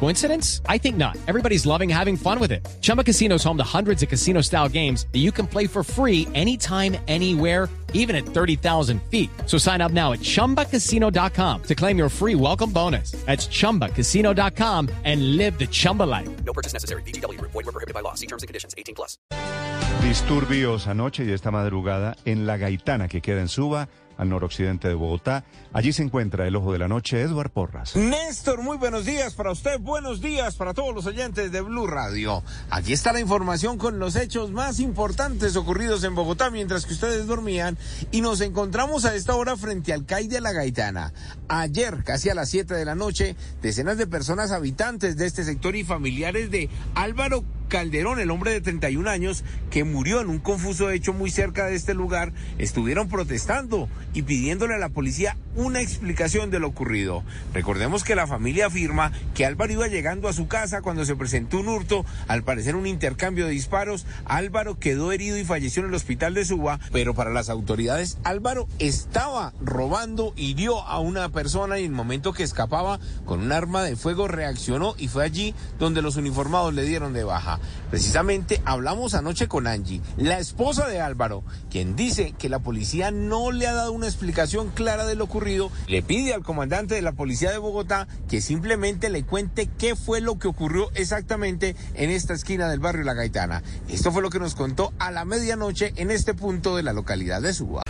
Coincidence? I think not. Everybody's loving having fun with it. Chumba Casino is home to hundreds of casino style games that you can play for free anytime, anywhere, even at 30,000 feet. So sign up now at chumbacasino.com to claim your free welcome bonus. That's chumbacasino.com and live the Chumba life. No purchase necessary. BGW. Void were prohibited by law. See terms and conditions. 18 plus. Disturbios anoche y esta madrugada en La Gaitana, que queda en Suba, al noroccidente de Bogotá. Allí se encuentra el ojo de la noche, Edward Porras. Néstor, muy buenos días para usted, buenos días para todos los oyentes de Blue Radio. Aquí está la información con los hechos más importantes ocurridos en Bogotá mientras que ustedes dormían y nos encontramos a esta hora frente al CAI de La Gaitana. Ayer, casi a las 7 de la noche, decenas de personas habitantes de este sector y familiares de Álvaro Calderón, el hombre de 31 años que murió en un confuso hecho muy cerca de este lugar, estuvieron protestando y pidiéndole a la policía una explicación de lo ocurrido. Recordemos que la familia afirma que Álvaro iba llegando a su casa cuando se presentó un hurto, al parecer un intercambio de disparos. Álvaro quedó herido y falleció en el hospital de Suba, pero para las autoridades Álvaro estaba robando, hirió a una persona y en el momento que escapaba con un arma de fuego reaccionó y fue allí donde los uniformados le dieron de baja. Precisamente hablamos anoche con Angie, la esposa de Álvaro, quien dice que la policía no le ha dado una explicación clara de lo ocurrido. Le pide al comandante de la policía de Bogotá que simplemente le cuente qué fue lo que ocurrió exactamente en esta esquina del barrio La Gaitana. Esto fue lo que nos contó a la medianoche en este punto de la localidad de Suba.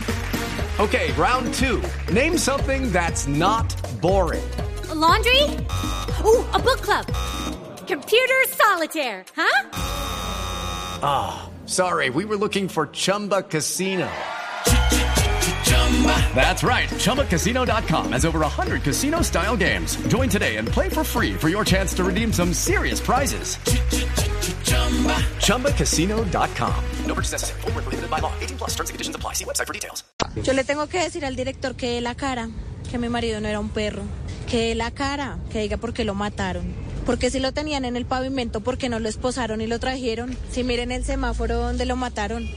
Okay, round two. Name something that's not boring. A laundry? Ooh, a book club. Computer solitaire, huh? Ah, sorry, we were looking for Chumba Casino. That's right. ChumbaCasino.com has over 100 casino style games. Join today and play for free for your chance to redeem some serious prizes. ChumbaCasino.com. No purchase necessary. Void were prohibited by law. 18 plus. Terms and conditions apply. See website for details. Yo le tengo que decir al director que la cara, que mi marido no era un perro, que la cara, que diga por qué lo mataron. Porque si lo tenían en el pavimento, ¿por qué no lo esposaron y lo trajeron? Si miren el semáforo donde lo mataron.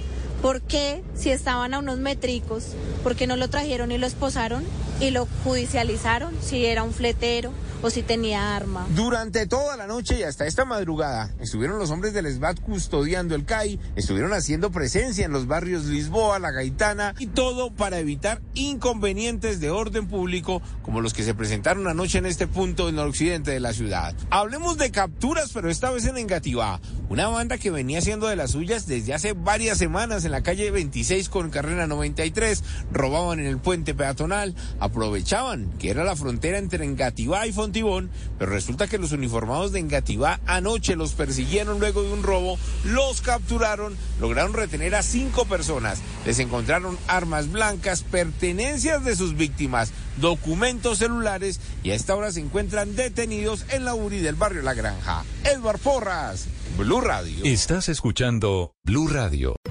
¿Por qué, si estaban a unos métricos, por qué no lo trajeron y lo esposaron y lo judicializaron si era un fletero o si tenía arma? Durante toda la noche y hasta esta madrugada estuvieron los hombres del SBAT custodiando el CAI, estuvieron haciendo presencia en los barrios Lisboa, La Gaitana y todo para evitar inconvenientes de orden público como los que se presentaron anoche en este punto en el occidente de la ciudad. Hablemos de capturas, pero esta vez en Engativá, una banda que venía siendo de las suyas desde hace varias semanas en la calle 26 con carrera 93, robaban en el puente peatonal, aprovechaban que era la frontera entre Engativá y Fontibón, pero resulta que los uniformados de Engativá anoche los persiguieron luego de un robo, los capturaron, lograron retener a cinco personas, les encontraron armas blancas, pertenencias de sus víctimas, documentos celulares y a esta hora se encuentran detenidos en la URI del barrio La Granja. Edward Porras, Blue Radio. Estás escuchando Blue Radio.